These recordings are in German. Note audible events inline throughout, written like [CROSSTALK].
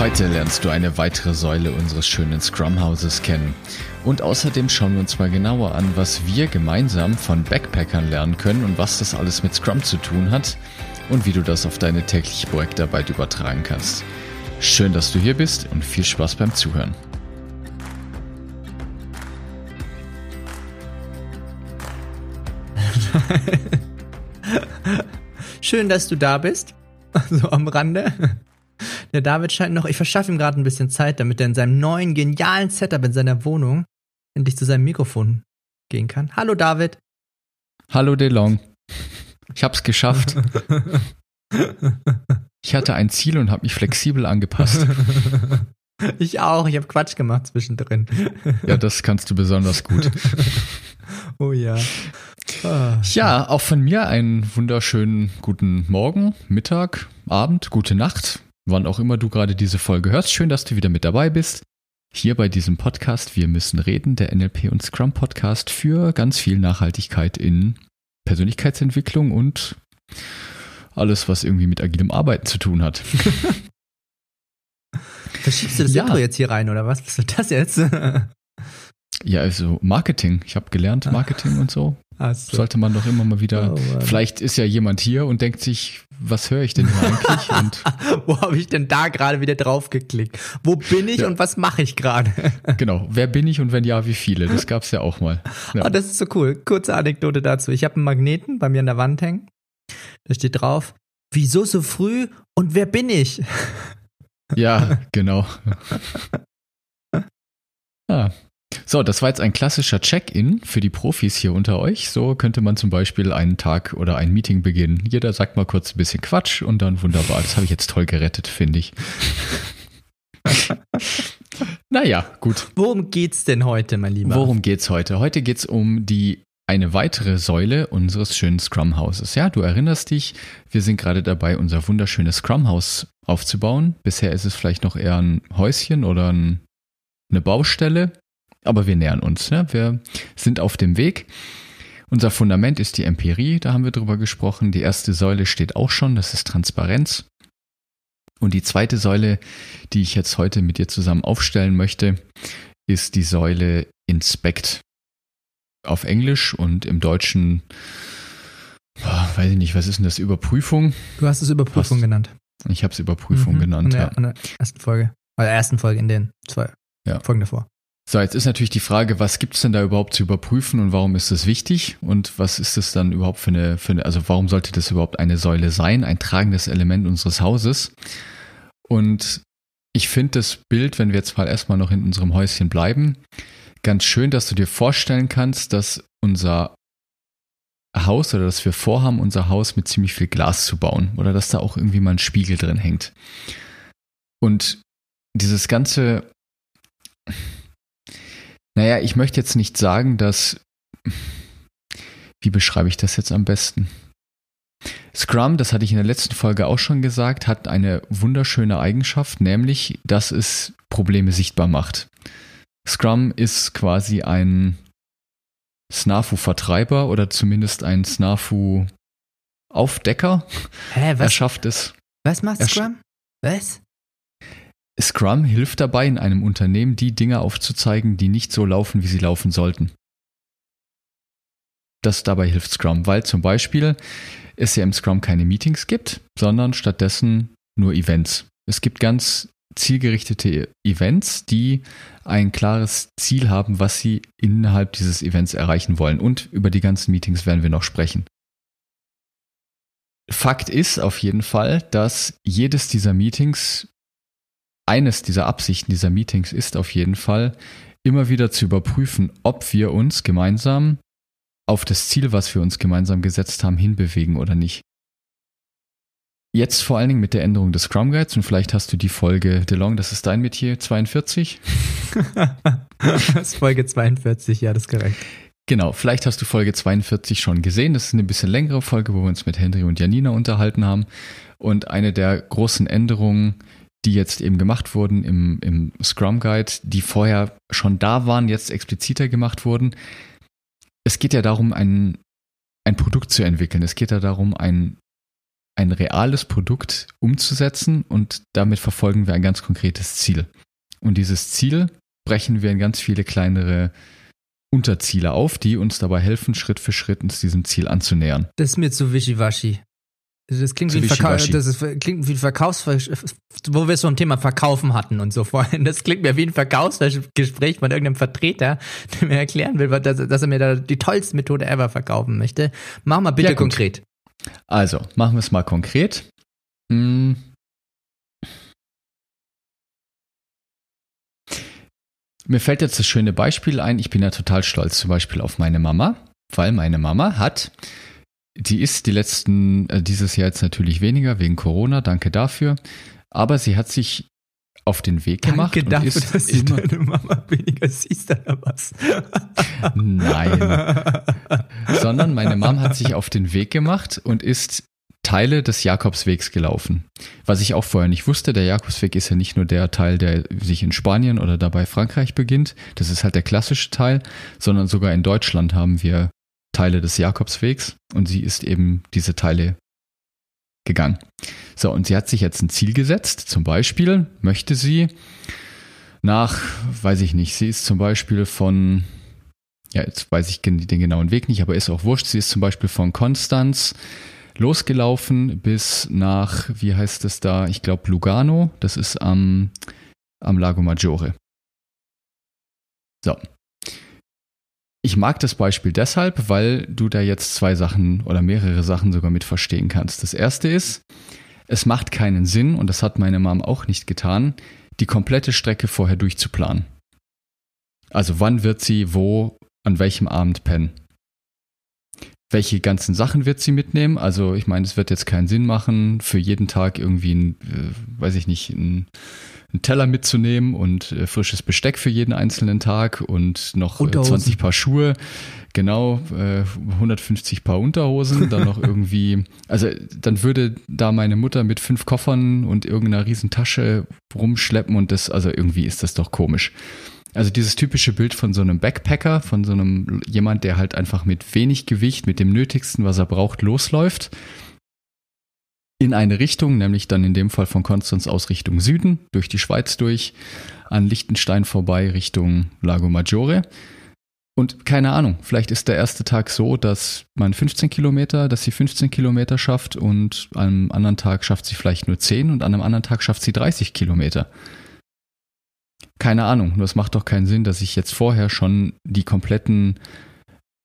Heute lernst du eine weitere Säule unseres schönen Scrum-Hauses kennen. Und außerdem schauen wir uns mal genauer an, was wir gemeinsam von Backpackern lernen können und was das alles mit Scrum zu tun hat und wie du das auf deine tägliche Projektarbeit übertragen kannst. Schön, dass du hier bist und viel Spaß beim Zuhören. [LAUGHS] Schön, dass du da bist. So am Rande. Der David scheint noch, ich verschaffe ihm gerade ein bisschen Zeit, damit er in seinem neuen genialen Setup in seiner Wohnung endlich zu seinem Mikrofon gehen kann. Hallo David. Hallo DeLong. Ich hab's geschafft. [LAUGHS] Ich hatte ein Ziel und habe mich flexibel angepasst. [LAUGHS] Ich auch, ich habe Quatsch gemacht zwischendrin. Ja, das kannst du besonders gut. [LAUGHS] Oh ja. Ah. Ja, auch von mir einen wunderschönen guten Morgen, Mittag, Abend, gute Nacht wann auch immer du gerade diese Folge hörst. Schön, dass du wieder mit dabei bist. Hier bei diesem Podcast Wir müssen reden, der NLP und Scrum Podcast für ganz viel Nachhaltigkeit in Persönlichkeitsentwicklung und alles, was irgendwie mit agilem Arbeiten zu tun hat. [LAUGHS] Verschiebst du das ja. Intro jetzt hier rein oder was? Was ist das jetzt? ja, also Marketing. Ich habe gelernt [LAUGHS] Marketing und so. So. Sollte man doch immer mal wieder. Oh, vielleicht ist ja jemand hier und denkt sich, was höre ich denn hier eigentlich? [LAUGHS] Und Wo habe ich denn da gerade wieder drauf geklickt? Wo bin ich ja. und was mache ich gerade? [LAUGHS] genau. Wer bin ich und wenn ja, wie viele? Das gab es ja auch mal. Ja. Oh, das ist so cool. Kurze Anekdote dazu. Ich habe einen Magneten bei mir an der Wand hängen. Da steht drauf, wieso so früh und wer bin ich? ja, [LAUGHS] genau. Ah, so, das war jetzt ein klassischer Check-in für die Profis hier unter euch. So könnte man zum Beispiel einen Tag oder ein Meeting beginnen. Jeder sagt mal kurz ein bisschen Quatsch und dann wunderbar. Das habe ich jetzt toll gerettet, finde ich. [LAUGHS] naja, gut. Worum geht's denn heute, mein Lieber? Worum geht's heute? Heute geht's um die eine weitere Säule unseres schönen Scrum-Hauses. Ja, du erinnerst dich, wir sind gerade dabei, unser wunderschönes Scrum-Haus aufzubauen. Bisher ist es vielleicht noch eher ein Häuschen oder ein, eine Baustelle. Aber wir nähern uns. Ne? Wir sind auf dem Weg. Unser Fundament ist die Empirie, da haben wir drüber gesprochen. Die erste Säule steht auch schon, das ist Transparenz. Und die zweite Säule, die ich jetzt heute mit dir zusammen aufstellen möchte, ist die Säule Inspect. Auf Englisch und im Deutschen, weiß ich nicht, was ist denn das, Überprüfung? Du hast es Überprüfung Fast. genannt. Ich habe es Überprüfung mhm, genannt. In der, ja. in der ersten Folge. Oder ersten Folge in den zwei ja. Folgen davor. So, jetzt ist natürlich die Frage, was gibt's denn da überhaupt zu überprüfen und warum ist das wichtig und was ist das dann überhaupt für eine, für eine, also warum sollte das überhaupt eine Säule sein, ein tragendes Element unseres Hauses? Und ich finde das Bild, wenn wir jetzt mal erstmal noch in unserem Häuschen bleiben, ganz schön, dass du dir vorstellen kannst, dass unser Haus oder dass wir vorhaben, unser Haus mit ziemlich viel Glas zu bauen oder dass da auch irgendwie mal ein Spiegel drin hängt. Und dieses ganze naja, ich möchte jetzt nicht sagen, dass. Wie beschreibe ich das jetzt am besten? Scrum, das hatte ich in der letzten Folge auch schon gesagt, hat eine wunderschöne Eigenschaft, nämlich, dass es Probleme sichtbar macht. Scrum ist quasi ein Snafu-Vertreiber oder zumindest ein Snafu-Aufdecker. Hä, was? Er schafft es. Was macht Scrum? Was? Scrum hilft dabei, in einem Unternehmen die Dinge aufzuzeigen, die nicht so laufen, wie sie laufen sollten. Das dabei hilft Scrum, weil zum Beispiel es ja im Scrum keine Meetings gibt, sondern stattdessen nur Events. Es gibt ganz zielgerichtete Events, die ein klares Ziel haben, was sie innerhalb dieses Events erreichen wollen. Und über die ganzen Meetings werden wir noch sprechen. Fakt ist auf jeden Fall, dass jedes dieser Meetings eines dieser Absichten dieser Meetings ist auf jeden Fall, immer wieder zu überprüfen, ob wir uns gemeinsam auf das Ziel, was wir uns gemeinsam gesetzt haben, hinbewegen oder nicht. Jetzt vor allen Dingen mit der Änderung des Scrum Guides und vielleicht hast du die Folge DeLong, das ist dein Metier, 42. [LAUGHS] das ist Folge 42, ja, das ist korrekt. Genau, vielleicht hast du Folge 42 schon gesehen. Das ist eine bisschen längere Folge, wo wir uns mit Henry und Janina unterhalten haben. Und eine der großen Änderungen, die jetzt eben gemacht wurden im, im Scrum Guide, die vorher schon da waren, jetzt expliziter gemacht wurden. Es geht ja darum, ein, ein Produkt zu entwickeln. Es geht ja darum, ein ein reales Produkt umzusetzen und damit verfolgen wir ein ganz konkretes Ziel. Und dieses Ziel brechen wir in ganz viele kleinere Unterziele auf, die uns dabei helfen, Schritt für Schritt uns diesem Ziel anzunähern. Das ist mir zu wischiwaschi. Das klingt, wie ein, Verka das ist, klingt wie ein Verkaufs, wo wir es vom Thema Verkaufen hatten und so vorhin. Das klingt mir wie ein Verkaufsgespräch von irgendeinem Vertreter, der mir erklären will, dass, dass er mir da die tollste Methode ever verkaufen möchte. Mach mal bitte ja, konkret. Also, machen wir es mal konkret. Hm. Mir fällt jetzt das schöne Beispiel ein. Ich bin ja total stolz zum Beispiel auf meine Mama, weil meine Mama hat, die ist die letzten, äh, dieses Jahr jetzt natürlich weniger wegen Corona, danke dafür, aber sie hat sich auf den Weg gemacht. Danke dafür, ist dass du deine Mama weniger siehst oder was? Nein. Sondern meine Mom hat sich auf den Weg gemacht und ist Teile des Jakobswegs gelaufen. Was ich auch vorher nicht wusste, der Jakobsweg ist ja nicht nur der Teil, der sich in Spanien oder dabei Frankreich beginnt, das ist halt der klassische Teil, sondern sogar in Deutschland haben wir Teile des Jakobswegs und sie ist eben diese Teile gegangen. So, und sie hat sich jetzt ein Ziel gesetzt. Zum Beispiel möchte sie nach, weiß ich nicht, sie ist zum Beispiel von, ja, jetzt weiß ich den genauen Weg nicht, aber ist auch wurscht. Sie ist zum Beispiel von Konstanz losgelaufen bis nach, wie heißt es da? Ich glaube Lugano. Das ist am, am Lago Maggiore. So, ich mag das Beispiel deshalb, weil du da jetzt zwei Sachen oder mehrere Sachen sogar mit verstehen kannst. Das erste ist, es macht keinen Sinn, und das hat meine Mom auch nicht getan, die komplette Strecke vorher durchzuplanen. Also wann wird sie wo, an welchem Abend pennen? Welche ganzen Sachen wird sie mitnehmen? Also ich meine, es wird jetzt keinen Sinn machen, für jeden Tag irgendwie ein, äh, weiß ich nicht, ein einen Teller mitzunehmen und äh, frisches Besteck für jeden einzelnen Tag und noch äh, 20 Paar Schuhe. Genau, äh, 150 Paar Unterhosen, dann noch [LAUGHS] irgendwie, also dann würde da meine Mutter mit fünf Koffern und irgendeiner riesen Tasche rumschleppen und das, also irgendwie ist das doch komisch. Also dieses typische Bild von so einem Backpacker, von so einem jemand, der halt einfach mit wenig Gewicht, mit dem Nötigsten, was er braucht, losläuft in eine Richtung, nämlich dann in dem Fall von Konstanz aus Richtung Süden, durch die Schweiz durch, an Liechtenstein vorbei Richtung Lago Maggiore. Und keine Ahnung, vielleicht ist der erste Tag so, dass man 15 Kilometer, dass sie 15 Kilometer schafft und an einem anderen Tag schafft sie vielleicht nur 10 und an einem anderen Tag schafft sie 30 Kilometer. Keine Ahnung, nur es macht doch keinen Sinn, dass ich jetzt vorher schon die kompletten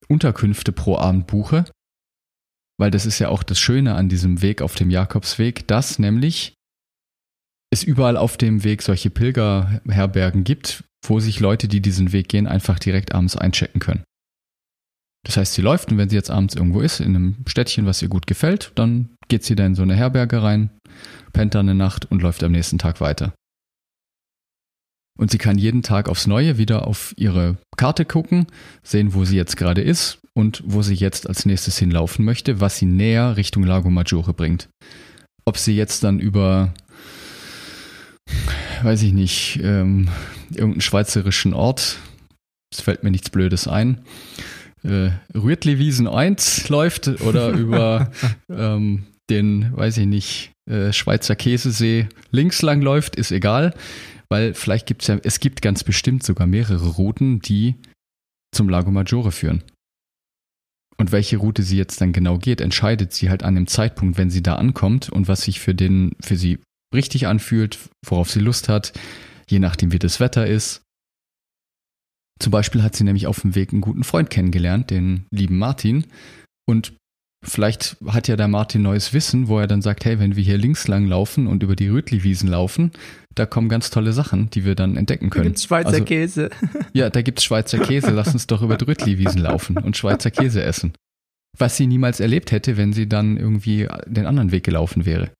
Unterkünfte pro Abend buche weil das ist ja auch das Schöne an diesem Weg auf dem Jakobsweg, dass nämlich es überall auf dem Weg solche Pilgerherbergen gibt, wo sich Leute, die diesen Weg gehen, einfach direkt abends einchecken können. Das heißt, sie läuft und wenn sie jetzt abends irgendwo ist, in einem Städtchen, was ihr gut gefällt, dann geht sie da in so eine Herberge rein, pennt da eine Nacht und läuft am nächsten Tag weiter. Und sie kann jeden Tag aufs Neue wieder auf ihre Karte gucken, sehen, wo sie jetzt gerade ist und wo sie jetzt als nächstes hinlaufen möchte, was sie näher Richtung Lago Maggiore bringt. Ob sie jetzt dann über, weiß ich nicht, ähm, irgendeinen schweizerischen Ort, es fällt mir nichts Blödes ein, äh, Rütliwiesen 1 läuft oder [LAUGHS] über ähm, den, weiß ich nicht, äh, Schweizer Käsesee links lang läuft, ist egal weil vielleicht gibt es ja, es gibt ganz bestimmt sogar mehrere Routen, die zum Lago Maggiore führen. Und welche Route sie jetzt dann genau geht, entscheidet sie halt an dem Zeitpunkt, wenn sie da ankommt und was sich für den, für sie richtig anfühlt, worauf sie Lust hat, je nachdem wie das Wetter ist. Zum Beispiel hat sie nämlich auf dem Weg einen guten Freund kennengelernt, den lieben Martin. Und Vielleicht hat ja der Martin neues Wissen, wo er dann sagt, hey, wenn wir hier links lang laufen und über die Rötli-Wiesen laufen, da kommen ganz tolle Sachen, die wir dann entdecken können. Da gibt's Schweizer also, Käse. [LAUGHS] Ja, da gibt's Schweizer Käse. Lass uns doch über die Rötli-Wiesen laufen und Schweizer Käse essen. Was sie niemals erlebt hätte, wenn sie dann irgendwie den anderen Weg gelaufen wäre.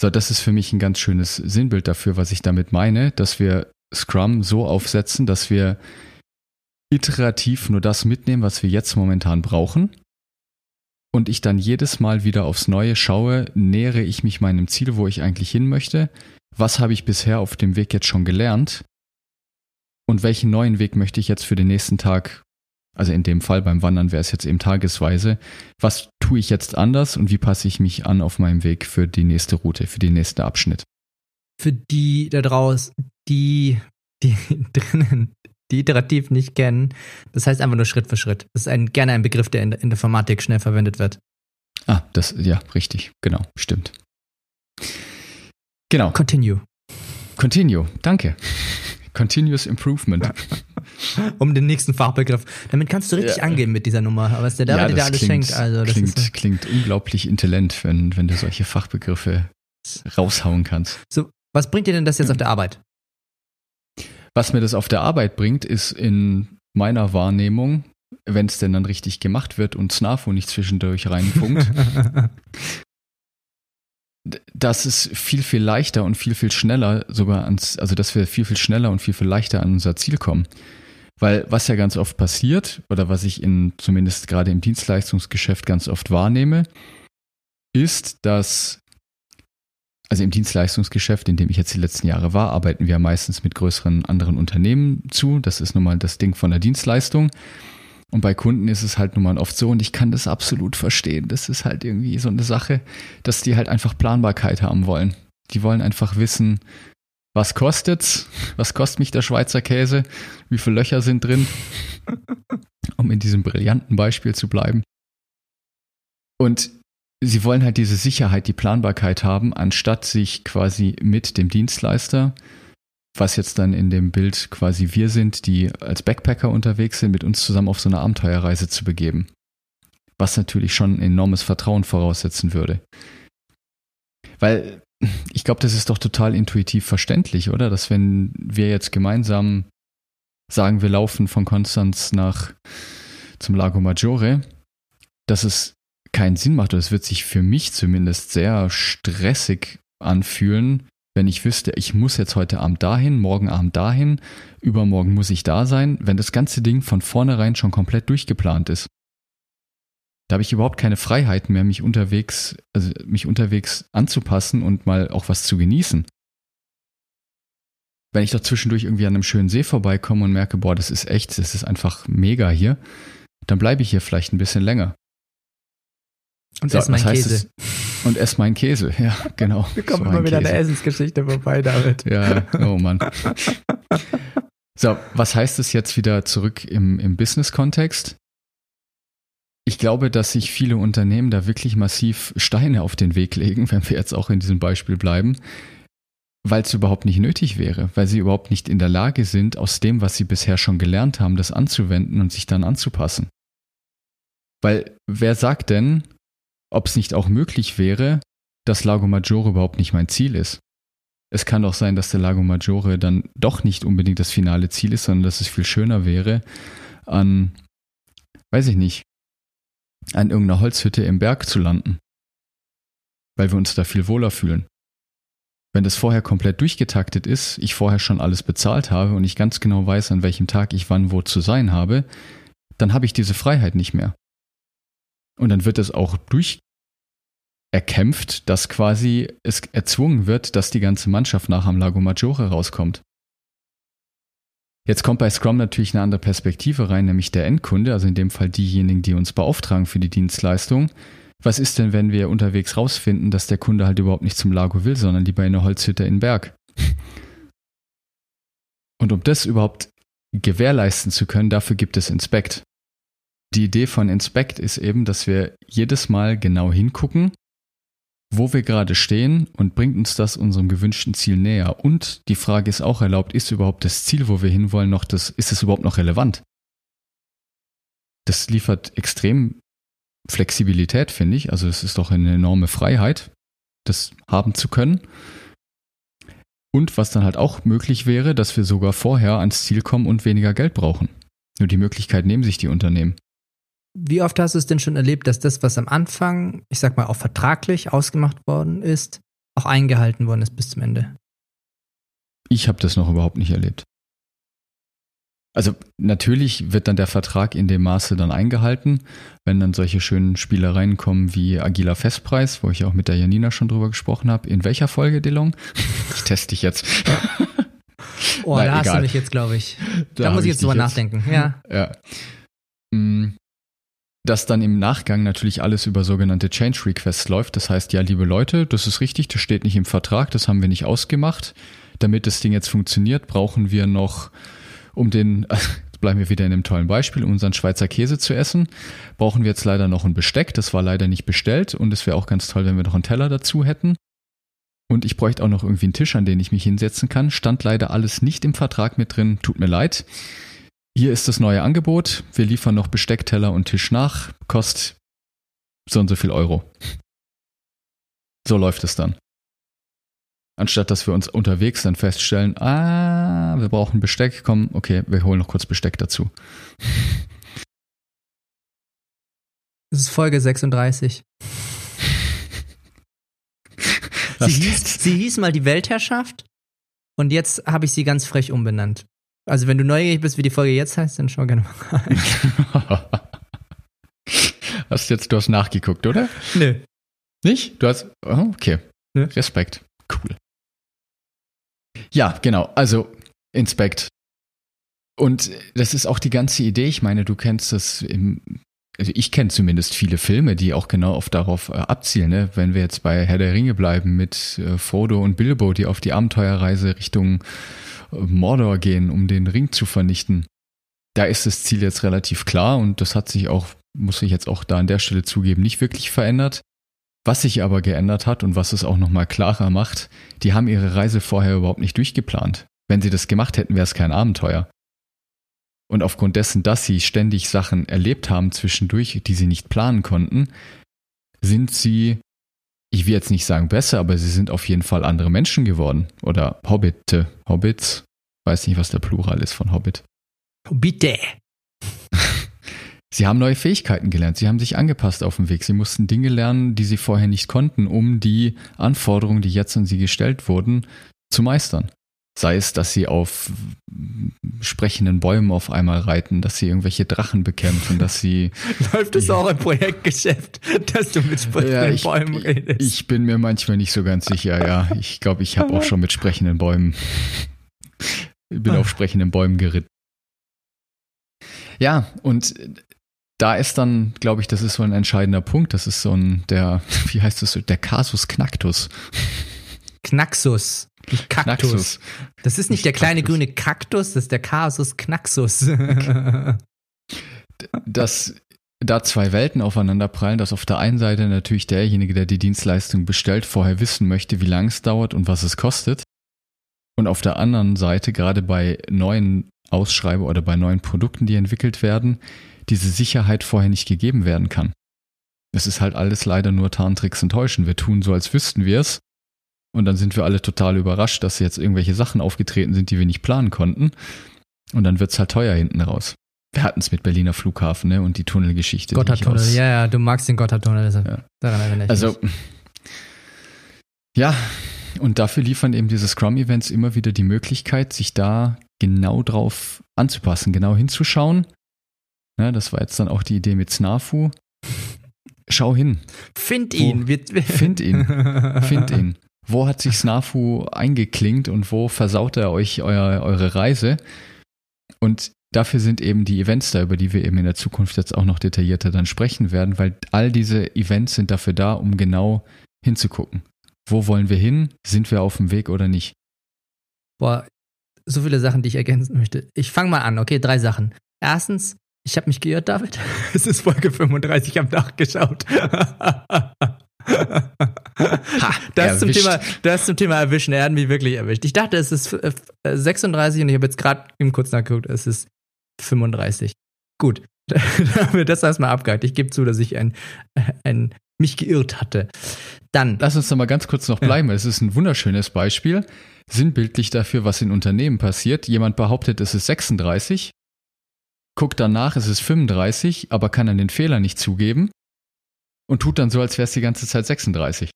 So, das ist für mich ein ganz schönes Sinnbild dafür, was ich damit meine, dass wir Scrum so aufsetzen, dass wir iterativ nur das mitnehmen, was wir jetzt momentan brauchen. Und ich dann jedes Mal wieder aufs Neue schaue, nähere ich mich meinem Ziel, wo ich eigentlich hin möchte. Was habe ich bisher auf dem Weg jetzt schon gelernt? Und welchen neuen Weg möchte ich jetzt für den nächsten Tag also in dem Fall beim Wandern wäre es jetzt eben tagesweise. Was tue ich jetzt anders und wie passe ich mich an auf meinem Weg für die nächste Route, für den nächsten Abschnitt? Für die da draußen, die, die [LAUGHS] drinnen, die iterativ nicht kennen, das heißt einfach nur Schritt für Schritt. Das ist ein, gerne ein Begriff, der in der Informatik schnell verwendet wird. Ah, das, ja, richtig, genau, stimmt. Genau. Continue. Continue, danke. Continuous Improvement. [LAUGHS] um den nächsten Fachbegriff. Damit kannst du richtig ja. angehen mit dieser Nummer, was der da ja, dir alles klingt, schenkt. Also, das klingt, ist, klingt unglaublich intelligent, wenn, wenn du solche Fachbegriffe raushauen kannst. So, was bringt dir denn das jetzt auf der Arbeit? Was mir das auf der Arbeit bringt, ist in meiner Wahrnehmung, wenn es denn dann richtig gemacht wird und Snafo nicht zwischendurch reinfunkt, [LAUGHS] dass es viel, viel leichter und viel, viel schneller sogar ans, also dass wir viel, viel schneller und viel, viel leichter an unser Ziel kommen. Weil was ja ganz oft passiert, oder was ich in, zumindest gerade im Dienstleistungsgeschäft ganz oft wahrnehme, ist, dass, also im Dienstleistungsgeschäft, in dem ich jetzt die letzten Jahre war, arbeiten wir meistens mit größeren anderen Unternehmen zu. Das ist nun mal das Ding von der Dienstleistung. Und bei Kunden ist es halt nun mal oft so, und ich kann das absolut verstehen. Das ist halt irgendwie so eine Sache, dass die halt einfach Planbarkeit haben wollen. Die wollen einfach wissen, was kostet's? Was kostet mich der Schweizer Käse? Wie viele Löcher sind drin? [LAUGHS] um in diesem brillanten Beispiel zu bleiben. Und sie wollen halt diese Sicherheit, die Planbarkeit haben, anstatt sich quasi mit dem Dienstleister was jetzt dann in dem Bild quasi wir sind, die als Backpacker unterwegs sind, mit uns zusammen auf so eine Abenteuerreise zu begeben. Was natürlich schon enormes Vertrauen voraussetzen würde. Weil ich glaube, das ist doch total intuitiv verständlich, oder? Dass wenn wir jetzt gemeinsam sagen, wir laufen von Konstanz nach zum Lago Maggiore, dass es keinen Sinn macht, oder es wird sich für mich zumindest sehr stressig anfühlen, wenn ich wüsste, ich muss jetzt heute Abend dahin, morgen Abend dahin, übermorgen muss ich da sein, wenn das ganze Ding von vornherein schon komplett durchgeplant ist. Da habe ich überhaupt keine Freiheit mehr, mich unterwegs, also mich unterwegs anzupassen und mal auch was zu genießen. Wenn ich da zwischendurch irgendwie an einem schönen See vorbeikomme und merke, boah, das ist echt, das ist einfach mega hier, dann bleibe ich hier vielleicht ein bisschen länger. Und so, ess mein Käse. Es? Und ess meinen Käse, ja, [LAUGHS] genau. Wir kommen so immer wieder Käse. eine Essensgeschichte vorbei, David. Ja, oh Mann. [LAUGHS] So, was heißt es jetzt wieder zurück im, im Business-Kontext? Ich glaube, dass sich viele Unternehmen da wirklich massiv Steine auf den Weg legen, wenn wir jetzt auch in diesem Beispiel bleiben, weil es überhaupt nicht nötig wäre, weil sie überhaupt nicht in der Lage sind, aus dem, was sie bisher schon gelernt haben, das anzuwenden und sich dann anzupassen. Weil wer sagt denn, ob es nicht auch möglich wäre, dass Lago Maggiore überhaupt nicht mein Ziel ist. Es kann doch sein, dass der Lago Maggiore dann doch nicht unbedingt das finale Ziel ist, sondern dass es viel schöner wäre, an, weiß ich nicht, an irgendeiner Holzhütte im Berg zu landen. Weil wir uns da viel wohler fühlen. Wenn das vorher komplett durchgetaktet ist, ich vorher schon alles bezahlt habe und ich ganz genau weiß, an welchem Tag ich wann wo zu sein habe, dann habe ich diese Freiheit nicht mehr. Und dann wird es auch durch erkämpft, dass quasi es erzwungen wird, dass die ganze Mannschaft nach am Lago Maggiore rauskommt. Jetzt kommt bei Scrum natürlich eine andere Perspektive rein, nämlich der Endkunde, also in dem Fall diejenigen, die uns beauftragen für die Dienstleistung. Was ist denn, wenn wir unterwegs rausfinden, dass der Kunde halt überhaupt nicht zum Lago will, sondern lieber in eine Holzhütte in Berg? Und um das überhaupt gewährleisten zu können, dafür gibt es Inspect. Die Idee von Inspect ist eben, dass wir jedes Mal genau hingucken, wo wir gerade stehen und bringt uns das unserem gewünschten Ziel näher. Und die Frage ist auch erlaubt, ist überhaupt das Ziel, wo wir hinwollen, noch das, ist es überhaupt noch relevant? Das liefert extrem Flexibilität, finde ich. Also es ist doch eine enorme Freiheit, das haben zu können. Und was dann halt auch möglich wäre, dass wir sogar vorher ans Ziel kommen und weniger Geld brauchen. Nur die Möglichkeit nehmen sich die Unternehmen. Wie oft hast du es denn schon erlebt, dass das, was am Anfang, ich sag mal, auch vertraglich ausgemacht worden ist, auch eingehalten worden ist bis zum Ende. Ich habe das noch überhaupt nicht erlebt. Also natürlich wird dann der Vertrag in dem Maße dann eingehalten, wenn dann solche schönen Spielereien kommen wie Agiler Festpreis, wo ich auch mit der Janina schon drüber gesprochen habe. In welcher Folge, Delong? [LAUGHS] Ich teste dich jetzt. Oh, Nein, da hast du mich jetzt, glaube ich. Da, da muss ich jetzt drüber nachdenken. Ja. ja. Dass dann im Nachgang natürlich alles über sogenannte Change Requests läuft. Das heißt, ja, liebe Leute, das ist richtig, das steht nicht im Vertrag, das haben wir nicht ausgemacht. Damit das Ding jetzt funktioniert, brauchen wir noch um den, [LAUGHS] bleiben wir wieder in dem tollen Beispiel, um unseren Schweizer Käse zu essen, brauchen wir jetzt leider noch ein Besteck. Das war leider nicht bestellt und es wäre auch ganz toll, wenn wir noch einen Teller dazu hätten. Und ich bräuchte auch noch irgendwie einen Tisch, an den ich mich hinsetzen kann. Stand leider alles nicht im Vertrag mit drin. Tut mir leid. Hier ist das neue Angebot. Wir liefern noch Besteck, Teller und Tisch nach. Kostet so und so viel Euro. So läuft es dann. Anstatt dass wir uns unterwegs dann feststellen, ah, wir brauchen Besteck, komm, okay, wir holen noch kurz Besteck dazu. Das ist Folge 36. sie, hieß, sie hieß mal die Weltherrschaft und jetzt habe ich sie ganz frech umbenannt. Also wenn du neugierig bist, wie die Folge jetzt heißt, dann schau gerne mal rein. [LAUGHS] hast jetzt, du hast nachgeguckt, oder? Nö. Nicht? Du hast, oh, okay. Nö. Respekt. Cool. Ja, genau. Also Inspect. Und das ist auch die ganze Idee. Ich meine, du kennst das im, also ich kenne zumindest viele Filme, die auch genau auf darauf äh, abzielen. Ne? Wenn wir jetzt bei Herr der Ringe bleiben mit äh, Frodo und Bilbo, die auf die Abenteuerreise Richtung Mordor gehen, um den Ring zu vernichten. Da ist das Ziel jetzt relativ klar und das hat sich auch, muss ich jetzt auch da an der Stelle zugeben, nicht wirklich verändert. Was sich aber geändert hat und was es auch nochmal klarer macht, die haben ihre Reise vorher überhaupt nicht durchgeplant. Wenn sie das gemacht hätten, wäre es kein Abenteuer. Und aufgrund dessen, dass sie ständig Sachen erlebt haben zwischendurch, die sie nicht planen konnten, sind sie, ich will jetzt nicht sagen besser, aber sie sind auf jeden Fall andere Menschen geworden. Oder Hobbite, Hobbits. Weiß nicht, was der Plural ist von Hobbit. Hobbite. Sie haben neue Fähigkeiten gelernt, sie haben sich angepasst auf dem Weg, sie mussten Dinge lernen, die sie vorher nicht konnten, um die Anforderungen, die jetzt an sie gestellt wurden, zu meistern. Sei es, dass sie auf sprechenden Bäumen auf einmal reiten, dass sie irgendwelche Drachen bekämpfen, dass sie. [LAUGHS] Läuft es auch im Projektgeschäft, dass du mit sprechenden ja, ich, Bäumen redest? Ich bin mir manchmal nicht so ganz sicher, ja. Ich glaube, ich habe auch schon mit sprechenden Bäumen. Bin auf sprechenden Bäumen geritten. Ja, und da ist dann, glaube ich, das ist so ein entscheidender Punkt. Das ist so ein, der, [LAUGHS] wie heißt das, der Kasus Knacktus. Knaxus. Kaktus. Knaxus. Das ist nicht, nicht der kleine Kaktus. grüne Kaktus, das ist der Kasus Knaxus. [LAUGHS] dass da zwei Welten aufeinanderprallen, dass auf der einen Seite natürlich derjenige, der die Dienstleistung bestellt, vorher wissen möchte, wie lange es dauert und was es kostet. Und auf der anderen Seite, gerade bei neuen Ausschreibe oder bei neuen Produkten, die entwickelt werden, diese Sicherheit vorher nicht gegeben werden kann. Es ist halt alles leider nur Tarntricks und Täuschen. Wir tun so, als wüssten wir es. Und dann sind wir alle total überrascht, dass jetzt irgendwelche Sachen aufgetreten sind, die wir nicht planen konnten. Und dann wird es halt teuer hinten raus. Wir hatten es mit Berliner Flughafen ne? und die Tunnelgeschichte. Gotthardtunnel, ja, ja, du magst den Gotthardtunnel, deshalb ja. daran erinnere ich Also, mich. ja, und dafür liefern eben diese Scrum-Events immer wieder die Möglichkeit, sich da genau drauf anzupassen, genau hinzuschauen Ne, das war jetzt dann auch die Idee mit Snafu. Schau hin. Find ihn. Wo, find ihn. [LAUGHS] Find ihn. Wo hat sich Snafu eingeklinkt und wo versaut er euch euer, eure Reise? Und dafür sind eben die Events da, über die wir eben in der Zukunft jetzt auch noch detaillierter dann sprechen werden, weil all diese Events sind dafür da, um genau hinzugucken. Wo wollen wir hin? Sind wir auf dem Weg oder nicht? Boah, so viele Sachen, die ich ergänzen möchte. Ich fange mal an, okay, drei Sachen. Erstens, ich habe mich geirrt, David. [LAUGHS] Es ist Folge 35, ich habe nachgeschaut. [LAUGHS] ha, das, zum Thema, das zum Thema erwischen. Er hat mich wirklich erwischt. Ich dachte, es ist 36 und ich habe jetzt gerade eben kurz nachgeguckt, es ist 35. Gut, [LAUGHS] da haben wir das erstmal abgehakt. Ich gebe zu, dass ich ein, ein, mich geirrt hatte. Dann. Lass uns da mal ganz kurz noch bleiben. Ja. Es ist ein wunderschönes Beispiel, sinnbildlich dafür, was in Unternehmen passiert. Jemand behauptet, es ist 36, guckt danach, es ist 35, aber kann dann den Fehler nicht zugeben und tut dann so, als wäre es die ganze Zeit 36.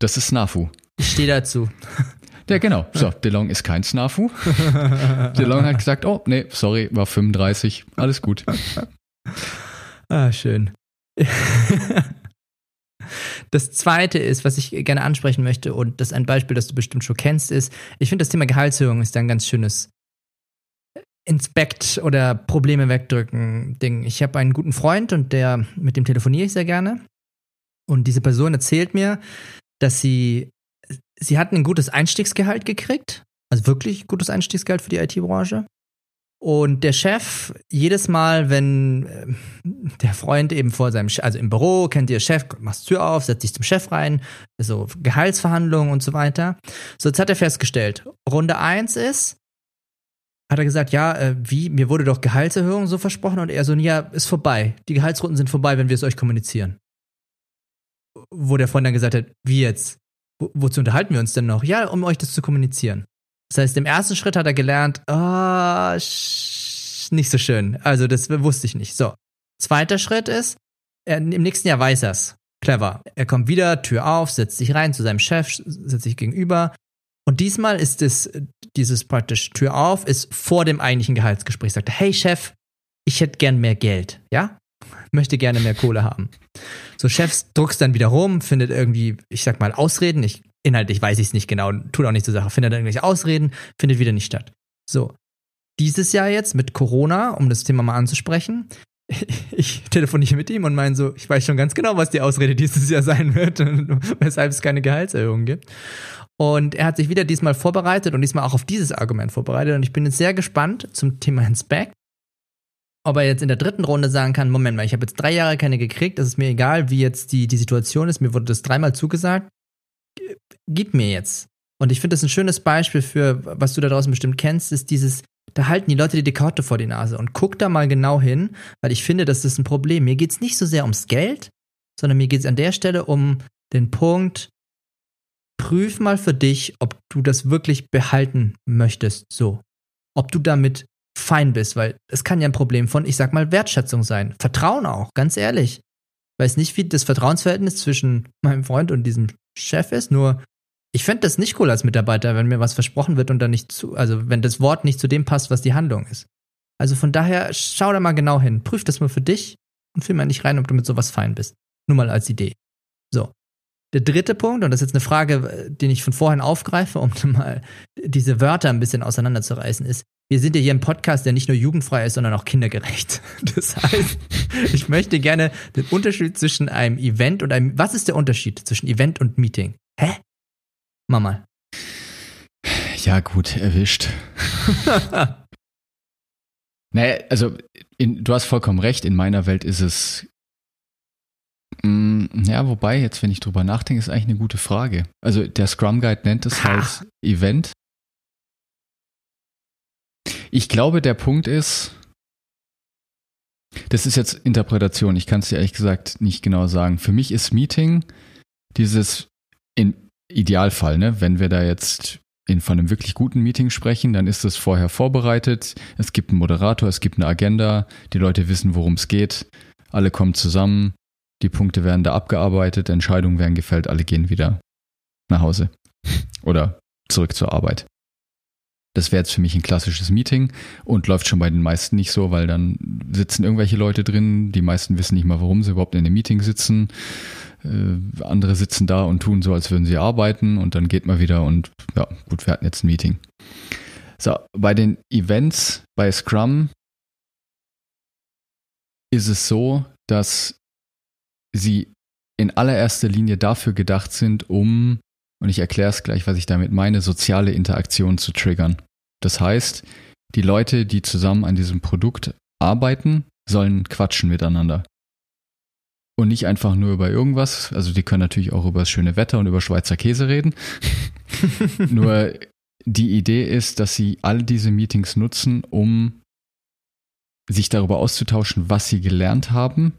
Das ist Snafu. Ich stehe dazu. [LAUGHS] Ja, genau. So, DeLong ist kein Snafu. [LAUGHS] DeLong hat gesagt, oh, nee, sorry, war 35. Alles gut. Ah, schön. [LAUGHS] Das zweite ist, was ich gerne ansprechen möchte, und das ist ein Beispiel, das du bestimmt schon kennst, ist, ich finde das Thema Gehaltserhöhung ist ein ganz schönes Inspekt oder Probleme wegdrücken Ding. Ich habe einen guten Freund und der, mit dem telefoniere ich sehr gerne. Und diese Person erzählt mir, dass sie, sie hatten ein gutes Einstiegsgehalt gekriegt, also wirklich gutes Einstiegsgehalt für die IT-Branche. Und der Chef, jedes Mal, wenn äh, der Freund eben vor seinem, also im Büro, kennt ihr Chef, machst Tür auf, setzt dich zum Chef rein, so Gehaltsverhandlungen und so weiter. So, jetzt hat er festgestellt, Runde eins ist, hat er gesagt, ja, äh, wie, mir wurde doch Gehaltserhöhung so versprochen und er so, ja, ist vorbei. Die Gehaltsrunden sind vorbei, wenn wir es euch kommunizieren. Wo der Freund dann gesagt hat, wie jetzt? Wo, wozu unterhalten wir uns denn noch? Ja, um euch das zu kommunizieren. Das heißt, im ersten Schritt hat er gelernt, ah, oh, nicht so schön. Also, das wusste ich nicht. So. Zweiter Schritt ist, er, im nächsten Jahr weiß er's. Clever. Er kommt wieder, Tür auf, setzt sich rein zu seinem Chef, setzt sich gegenüber. Und diesmal ist es, dieses praktisch Tür auf, ist vor dem eigentlichen Gehaltsgespräch. Sagt, hey Chef, ich hätte gern mehr Geld, ja? Möchte gerne mehr Kohle haben. So, Chef druckst dann wieder rum, findet irgendwie, ich sag mal, Ausreden. Ich Inhaltlich weiß ich es nicht genau, tut auch nicht zur Sache, findet irgendwelche Ausreden, findet wieder nicht statt. So. Dieses Jahr jetzt mit Corona, um das Thema mal anzusprechen, [LAUGHS] ich telefoniere mit ihm und meine so, ich weiß schon ganz genau, was die Ausrede dieses Jahr sein wird und [LAUGHS] weshalb es keine Gehaltserhöhung gibt. Und er hat sich wieder diesmal vorbereitet und diesmal auch auf dieses Argument vorbereitet. Und ich bin jetzt sehr gespannt zum Thema Inspect, ob er jetzt in der dritten Runde sagen kann, Moment mal, ich habe jetzt drei Jahre keine gekriegt, das ist mir egal, wie jetzt die, die Situation ist, mir wurde das dreimal zugesagt gib mir jetzt. Und ich finde das ein schönes Beispiel für, was du da draußen bestimmt kennst, ist dieses, da halten die Leute die Karte vor die Nase und guck da mal genau hin, weil ich finde, das ist ein Problem. Mir geht es nicht so sehr ums Geld, sondern mir geht es an der Stelle um den Punkt, prüf mal für dich, ob du das wirklich behalten möchtest, so. Ob du damit fein bist, weil es kann ja ein Problem von, ich sag mal, Wertschätzung sein. Vertrauen auch, ganz ehrlich. Ich weiß nicht, wie das Vertrauensverhältnis zwischen meinem Freund und diesem Chef ist, nur ich fände das nicht cool als Mitarbeiter, wenn mir was versprochen wird und dann nicht zu, also wenn das Wort nicht zu dem passt, was die Handlung ist. Also von daher, schau da mal genau hin. Prüf das mal für dich und fühl mal nicht rein, ob du mit sowas fein bist. Nur mal als Idee. So. Der dritte Punkt, und das ist jetzt eine Frage, den ich von vorhin aufgreife, um [LAUGHS] mal diese Wörter ein bisschen auseinanderzureißen, ist, wir sind ja hier ein Podcast, der nicht nur jugendfrei ist, sondern auch kindergerecht. [LAUGHS] Das heißt, ich möchte gerne den Unterschied zwischen einem Event und einem, was ist der Unterschied zwischen Event und Meeting? Hä? Mach mal. Ja, gut, erwischt. [LAUGHS] naja, also in, du hast vollkommen recht, in meiner Welt ist es. Mh, mm, ja, wobei, jetzt, wenn ich drüber nachdenke, ist eigentlich eine gute Frage. Also der Scrum Guide nennt es halt Event. Ich glaube, der Punkt ist, das ist jetzt Interpretation, ich kann es dir ehrlich gesagt nicht genau sagen. Für mich ist Meeting dieses in Idealfall, ne? Wenn wir da jetzt in, von einem wirklich guten Meeting sprechen, dann ist es vorher vorbereitet. Es gibt einen Moderator, es gibt eine Agenda, die Leute wissen, worum es geht. Alle kommen zusammen, die Punkte werden da abgearbeitet, Entscheidungen werden gefällt, alle gehen wieder nach Hause oder zurück zur Arbeit. Das wäre jetzt für mich ein klassisches Meeting und läuft schon bei den meisten nicht so, weil dann sitzen irgendwelche Leute drin, die meisten wissen nicht mal, warum sie überhaupt in einem Meeting sitzen. Äh, andere sitzen da und tun so, als würden sie arbeiten und dann geht man wieder und ja, gut, wir hatten jetzt ein Meeting. So, bei den Events bei Scrum ist es so, dass sie in allererster Linie dafür gedacht sind, um, und ich erkläre es gleich, was ich damit meine, soziale Interaktion zu triggern. Das heißt, die Leute, die zusammen an diesem Produkt arbeiten, sollen quatschen miteinander und nicht einfach nur über irgendwas. Also die können natürlich auch über das schöne Wetter und über Schweizer Käse reden. [LAUGHS] nur die Idee ist, dass sie all diese Meetings nutzen, um sich darüber auszutauschen, was sie gelernt haben,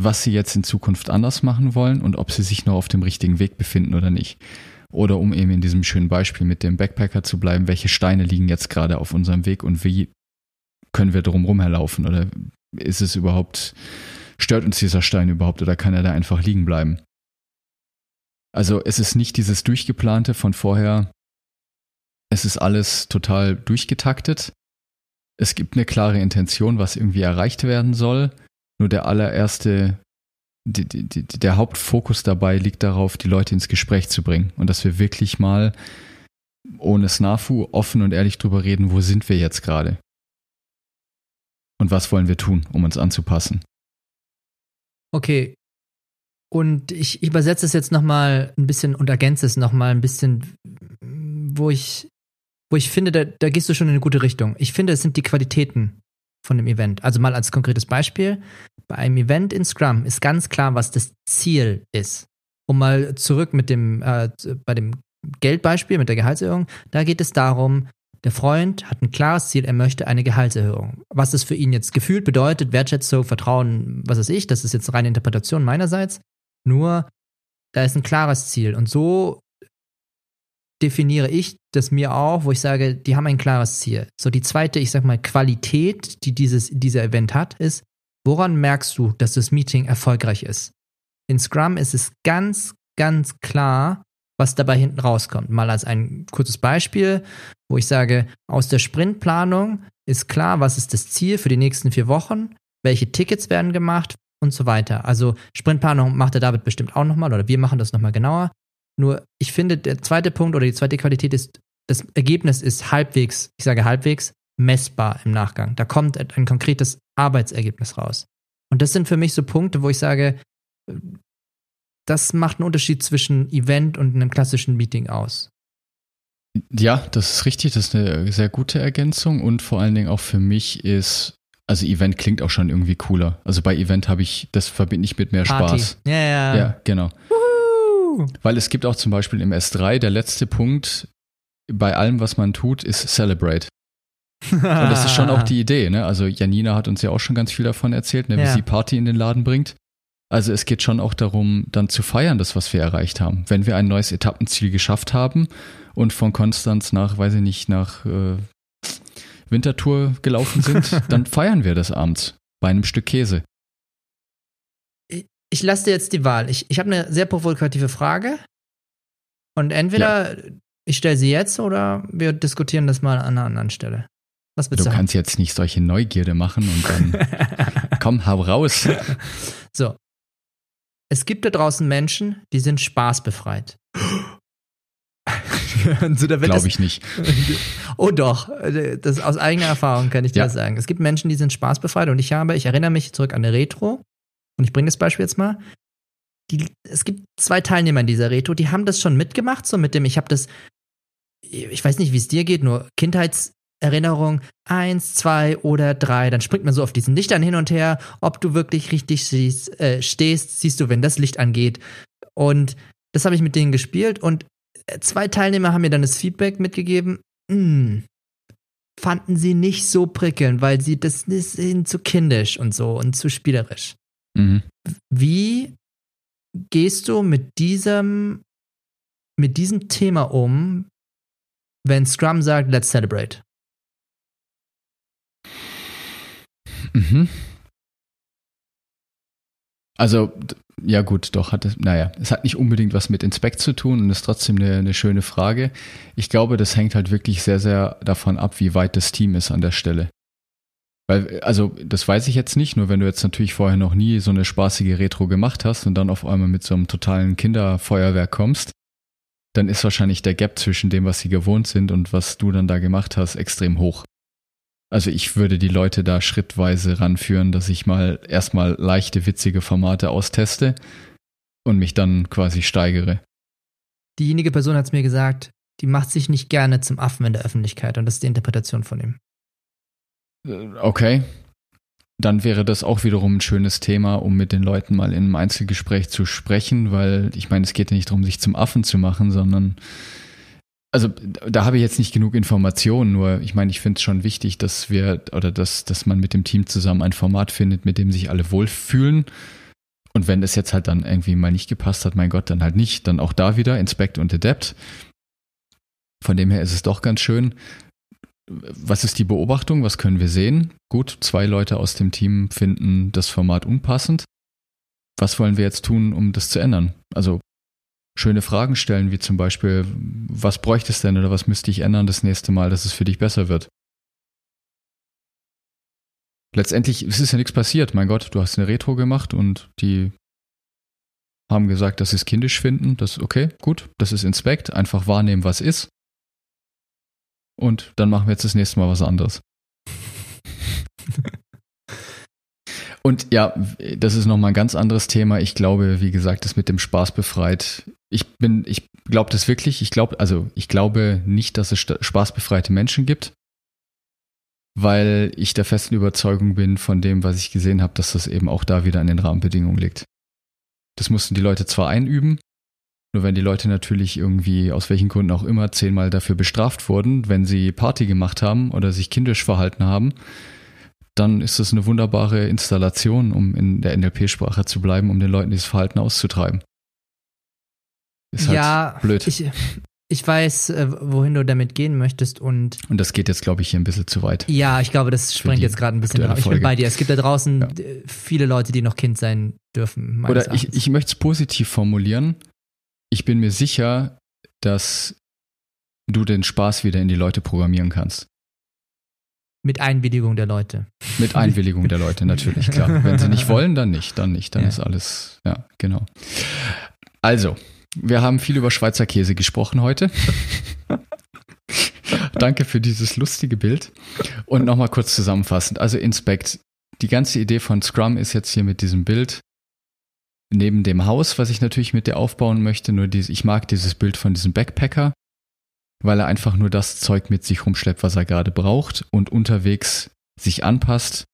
was sie jetzt in Zukunft anders machen wollen und ob sie sich noch auf dem richtigen Weg befinden oder nicht. Oder um eben in diesem schönen Beispiel mit dem Backpacker zu bleiben, welche Steine liegen jetzt gerade auf unserem Weg und wie können wir drumherum herlaufen? Oder ist es überhaupt stört uns dieser Stein überhaupt oder kann er da einfach liegen bleiben? Also es ist nicht dieses durchgeplante von vorher. Es ist alles total durchgetaktet. Es gibt eine klare Intention, was irgendwie erreicht werden soll. Nur der allererste, die, die, der Hauptfokus dabei liegt darauf, die Leute ins Gespräch zu bringen und dass wir wirklich mal ohne Snafu offen und ehrlich drüber reden, wo sind wir jetzt gerade? Und was wollen wir tun, um uns anzupassen? Okay. Und ich übersetze es jetzt nochmal ein bisschen und ergänze es nochmal ein bisschen, wo ich, wo ich finde, da, da gehst du schon in eine gute Richtung. Ich finde, es sind die Qualitäten von dem Event. Also mal als konkretes Beispiel. Bei einem Event in Scrum ist ganz klar, was das Ziel ist. Um mal zurück mit dem, äh, bei dem Geldbeispiel mit der Gehaltserhöhung, da geht es darum, der Freund hat ein klares Ziel, er möchte eine Gehaltserhöhung. Was es für ihn jetzt gefühlt bedeutet, Wertschätzung, Vertrauen, was weiß ich, das ist jetzt reine Interpretation meinerseits. Nur, da ist ein klares Ziel. Und so definiere ich das mir auch, wo ich sage, die haben ein klares Ziel. So die zweite, ich sag mal, Qualität, die dieses, dieser Event hat, ist, woran merkst du, dass das Meeting erfolgreich ist? In Scrum ist es ganz, ganz klar, was dabei hinten rauskommt. Mal als ein kurzes Beispiel, wo ich sage, aus der Sprintplanung ist klar, was ist das Ziel für die nächsten vier Wochen, welche Tickets werden gemacht und so weiter. Also Sprintplanung macht der David bestimmt auch nochmal oder wir machen das nochmal genauer. Nur ich finde, der zweite Punkt oder die zweite Qualität ist, das Ergebnis ist halbwegs, ich sage halbwegs, messbar im Nachgang. Da kommt ein konkretes Arbeitsergebnis raus. Und das sind für mich so Punkte, wo ich sage, das macht einen Unterschied zwischen Event und einem klassischen Meeting aus. Ja, das ist richtig. Das ist eine sehr gute Ergänzung. Und vor allen Dingen auch für mich ist, also Event klingt auch schon irgendwie cooler. Also bei Event habe ich, das verbinde ich mit mehr Party. Spaß. Ja, ja. Ja, genau. Weil es gibt auch zum Beispiel im S3, der letzte Punkt bei allem, was man tut, ist Celebrate. Und das ist schon auch die [LAUGHS] Idee, ne? Also Janina hat uns ja auch schon ganz viel davon erzählt, ne? wie Ja. sie Party in den Laden bringt. Also es geht schon auch darum, dann zu feiern, das, was wir erreicht haben. Wenn wir ein neues Etappenziel geschafft haben und von Konstanz nach, weiß ich nicht, nach äh, Winterthur gelaufen sind, [LAUGHS] dann feiern wir das abends bei einem Stück Käse. Ich lasse dir jetzt die Wahl. Ich, ich habe eine sehr provokative Frage. Und entweder ich stelle sie jetzt oder wir diskutieren das mal an einer anderen Stelle. Was Du willst du kannst jetzt nicht solche Neugierde machen und dann, [LAUGHS] komm, hau raus. So. Es gibt da draußen Menschen, die sind spaßbefreit. [LAUGHS] so, das- Glaube ich nicht. [LAUGHS] Oh doch, das aus eigener Erfahrung kann ich dir Ja. das sagen. Es gibt Menschen, die sind spaßbefreit und ich habe, ich erinnere mich zurück an eine Retro und ich bringe das Beispiel jetzt mal. Die, es gibt zwei Teilnehmer in dieser Retro, die haben das schon mitgemacht, so mit dem, ich habe das, ich weiß nicht, wie es dir geht, nur Kindheitserinnerung, eins, zwei oder drei, dann springt man so auf diesen Lichtern hin und her, ob du wirklich richtig siehst, äh, stehst, siehst du, wenn das Licht angeht. Und das habe ich mit denen gespielt und äh, zwei Teilnehmer haben mir dann das Feedback mitgegeben, "Hm, fanden sie nicht so prickelnd, weil sie das ist ihnen zu kindisch und so und zu spielerisch. Mhm. Wie gehst du mit diesem, mit diesem Thema um, wenn Scrum sagt, let's celebrate? Mhm. Also, ja gut, doch, hat es, naja, es hat nicht unbedingt was mit Inspect zu tun und ist trotzdem eine, eine schöne Frage. Ich glaube, das hängt halt wirklich sehr, sehr davon ab, wie weit das Team ist an der Stelle. Weil, also, das weiß ich jetzt nicht, nur wenn du jetzt natürlich vorher noch nie so eine spaßige Retro gemacht hast und dann auf einmal mit so einem totalen Kinderfeuerwerk kommst, dann ist wahrscheinlich der Gap zwischen dem, was sie gewohnt sind und was du dann da gemacht hast, extrem hoch. Also ich würde die Leute da schrittweise ranführen, dass ich mal erstmal leichte, witzige Formate austeste und mich dann quasi steigere. Diejenige Person hat es mir gesagt, die macht sich nicht gerne zum Affen in der Öffentlichkeit und das ist die Interpretation von ihm. Äh, Okay. Dann wäre das auch wiederum ein schönes Thema, um mit den Leuten mal in einem Einzelgespräch zu sprechen, weil ich meine, es geht ja nicht darum, sich zum Affen zu machen, sondern also da habe ich jetzt nicht genug Informationen, nur ich meine, ich finde es schon wichtig, dass wir oder dass, dass man mit dem Team zusammen ein Format findet, mit dem sich alle wohlfühlen. Und wenn das jetzt halt dann irgendwie mal nicht gepasst hat, mein Gott, dann halt nicht. Dann auch da wieder Inspect und Adapt. Von dem her ist es doch ganz schön. Was ist die Beobachtung? Was können wir sehen? Gut, zwei Leute aus dem Team finden das Format unpassend. Was wollen wir jetzt tun, um das zu ändern? Also schöne Fragen stellen, wie zum Beispiel, was bräuchte es denn oder was müsste ich ändern das nächste Mal, dass es für dich besser wird? Letztendlich es ist ja nichts passiert. Mein Gott, du hast eine Retro gemacht und die haben gesagt, dass sie es kindisch finden. Das ist okay, gut, das ist Inspekt. Einfach wahrnehmen, was ist. Und dann machen wir jetzt das nächste Mal was anderes. [LAUGHS] Und ja, das ist nochmal ein ganz anderes Thema. Ich glaube, wie gesagt, das mit dem Spaß befreit. Ich bin, ich glaube das wirklich. Ich glaube, also ich glaube nicht, dass es spaßbefreite Menschen gibt, weil ich der festen Überzeugung bin von dem, was ich gesehen habe, dass das eben auch da wieder an den Rahmenbedingungen liegt. Das mussten die Leute zwar einüben, nur wenn die Leute natürlich irgendwie aus welchen Gründen auch immer zehnmal dafür bestraft wurden, wenn sie Party gemacht haben oder sich kindisch verhalten haben, dann ist das eine wunderbare Installation, um in der NLP-Sprache zu bleiben, um den Leuten dieses Verhalten auszutreiben. Ist halt ja, blöd. Ich, ich weiß, äh, wohin du damit gehen möchtest und. Und das geht jetzt, glaube ich, hier ein bisschen zu weit. Ja, ich glaube, das sprengt jetzt gerade ein bisschen raus. Ich bin bei dir. Es gibt da draußen ja. viele Leute, die noch Kind sein dürfen. Oder ich, ich möchte es positiv formulieren. Ich bin mir sicher, dass du den Spaß wieder in die Leute programmieren kannst. Mit Einwilligung der Leute. Mit Einwilligung der Leute, natürlich, klar. [LAUGHS] Wenn sie nicht wollen, dann nicht, dann nicht. Dann ja. ist alles, ja, genau. Also, wir haben viel über Schweizer Käse gesprochen heute. [LAUGHS] Danke für dieses lustige Bild. Und nochmal kurz zusammenfassend. Also Inspect. Die ganze Idee von Scrum ist jetzt hier mit diesem Bild neben dem Haus, was ich natürlich mit dir aufbauen möchte. Nur dieses, ich mag dieses Bild von diesem Backpacker, weil er einfach nur das Zeug mit sich rumschleppt, was er gerade braucht und unterwegs sich anpasst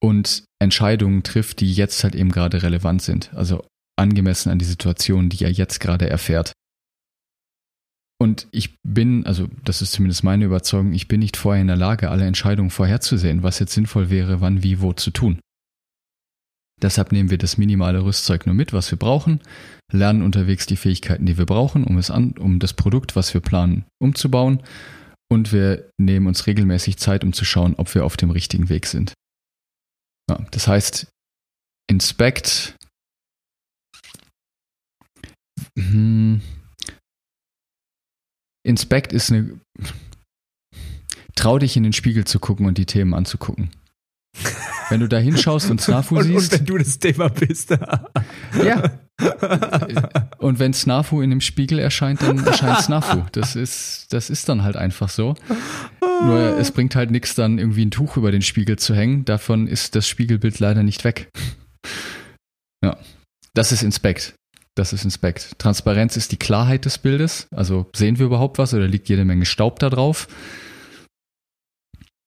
und Entscheidungen trifft, die jetzt halt eben gerade relevant sind. Also angemessen an die Situation, die er jetzt gerade erfährt. Und ich bin, also das ist zumindest meine Überzeugung, ich bin nicht vorher in der Lage, alle Entscheidungen vorherzusehen, was jetzt sinnvoll wäre, wann, wie, wo zu tun. Deshalb nehmen wir das minimale Rüstzeug nur mit, was wir brauchen, lernen unterwegs die Fähigkeiten, die wir brauchen, um, es an, um das Produkt, was wir planen, umzubauen. Und wir nehmen uns regelmäßig Zeit, um zu schauen, ob wir auf dem richtigen Weg sind. Ja, das heißt, Inspect. Hm, Inspect ist eine. Trau dich in den Spiegel zu gucken und die Themen anzugucken. Wenn du da hinschaust und Snafu siehst. Und wenn du das Thema bist. ja. Und wenn Snafu in dem Spiegel erscheint, dann erscheint Snafu. Das ist, das ist dann halt einfach so. Nur es bringt halt nichts, dann irgendwie ein Tuch über den Spiegel zu hängen. Davon ist das Spiegelbild leider nicht weg. Ja. Das ist Inspekt. Das ist Inspekt. Transparenz ist die Klarheit des Bildes. Also sehen wir überhaupt was oder liegt jede Menge Staub da drauf?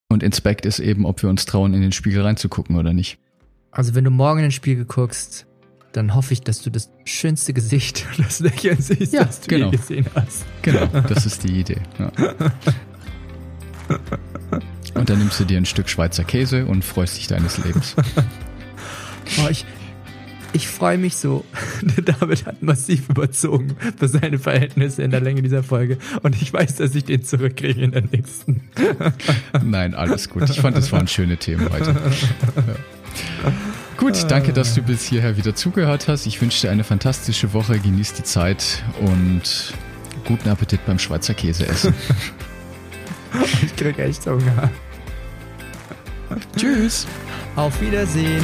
Und Inspect ist eben, ob wir uns trauen, in den Spiegel reinzugucken oder nicht. Also wenn du morgen in den Spiegel guckst, dann hoffe ich, dass du das schönste Gesicht, [LAUGHS] das Lächeln siehst, ja, das du genau. je gesehen hast. Genau, das ist die Idee. Ja. [LAUGHS] Und dann nimmst du dir ein Stück Schweizer Käse und freust dich deines Lebens. Oh, ich, ich freue mich so. [LAUGHS] David hat massiv überzogen für seine Verhältnisse in der Länge dieser Folge. Und ich weiß, dass ich den zurückkriege in der nächsten. [LAUGHS] Nein, alles gut. Ich fand, das waren schöne Themen heute. Ja. Gut, danke, dass du bis hierher wieder zugehört hast. Ich wünsche dir eine fantastische Woche. Genieß die Zeit und guten Appetit beim Schweizer Käse essen. [LAUGHS] ich krieg echt Hunger. Tschüss. Auf Wiedersehen.